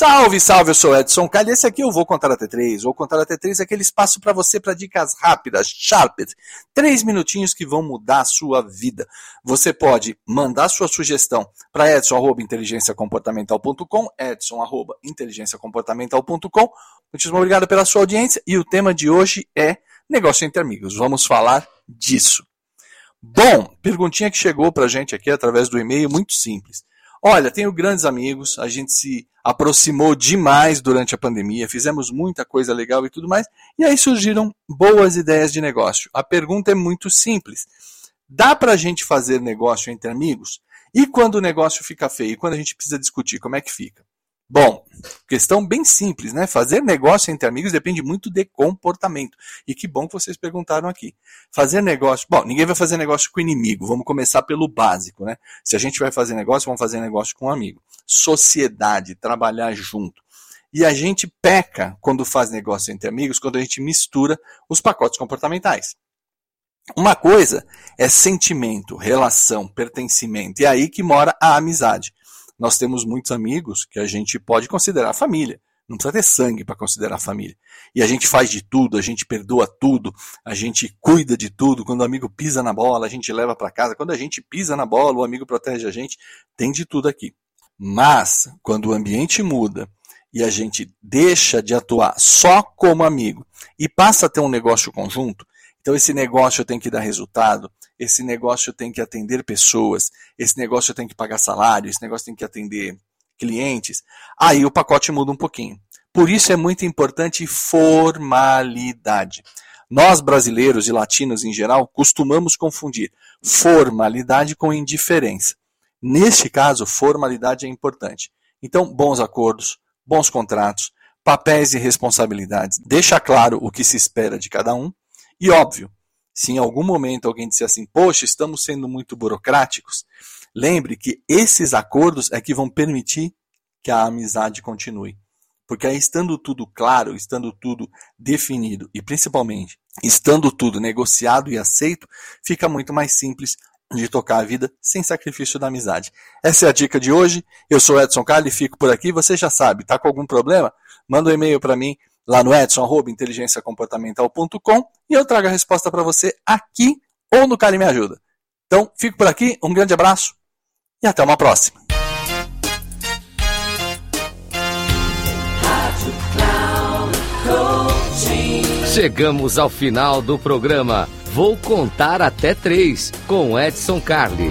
Salve, salve, eu sou Edson Calha. Esse aqui eu vou contar até três. Vou contar até três aquele espaço para você para dicas rápidas, sharped. Três minutinhos que vão mudar a sua vida. Você pode mandar sua sugestão para edson@inteligenciacomportamental.com, edson@inteligenciacomportamental.com. Muitíssimo obrigado pela sua audiência e o tema de hoje é negócio entre amigos. Vamos falar disso. Bom, perguntinha que chegou para gente aqui através do e-mail, muito simples. Olha, tenho grandes amigos, a gente se aproximou demais durante a pandemia, fizemos muita coisa legal e tudo mais, e aí surgiram boas ideias de negócio. A pergunta é muito simples: dá para a gente fazer negócio entre amigos? E quando o negócio fica feio, quando a gente precisa discutir, como é que fica? Bom, questão bem simples, né? Fazer negócio entre amigos depende muito de comportamento. E que bom que vocês perguntaram aqui. Fazer negócio. Bom, ninguém vai fazer negócio com inimigo. Vamos começar pelo básico, né? Se a gente vai fazer negócio, vamos fazer negócio com um amigo. Sociedade, trabalhar junto. E a gente peca quando faz negócio entre amigos, quando a gente mistura os pacotes comportamentais. Uma coisa é sentimento, relação, pertencimento. E é aí que mora a amizade nós temos muitos amigos que a gente pode considerar família. Não precisa ter sangue para considerar família. E a gente faz de tudo, a gente perdoa tudo, a gente cuida de tudo. Quando o amigo pisa na bola, a gente leva para casa. Quando a gente pisa na bola, o amigo protege a gente. Tem de tudo aqui. Mas, quando o ambiente muda e a gente deixa de atuar só como amigo e passa a ter um negócio conjunto, então esse negócio tem que dar resultado, esse negócio tem que atender pessoas, esse negócio tem que pagar salário, esse negócio tem que atender clientes. Aí o pacote muda um pouquinho. Por isso é muito importante formalidade. Nós brasileiros e latinos em geral costumamos confundir formalidade com indiferença. Neste caso, formalidade é importante. Então, bons acordos, bons contratos, papéis e responsabilidades. Deixa claro o que se espera de cada um e óbvio, se em algum momento alguém disser assim, poxa, estamos sendo muito burocráticos, lembre que esses acordos é que vão permitir que a amizade continue. Porque aí, estando tudo claro, estando tudo definido e principalmente estando tudo negociado e aceito, fica muito mais simples de tocar a vida sem sacrifício da amizade. Essa é a dica de hoje. Eu sou Edson Carli fico por aqui. Você já sabe, tá com algum problema? Manda um e-mail para mim lá no edson.inteligenciacomportamental.com e eu trago a resposta para você aqui ou no Cari Me Ajuda. Então, fico por aqui, um grande abraço e até uma próxima. Chegamos ao final do programa. Vou contar até três com Edson Carli.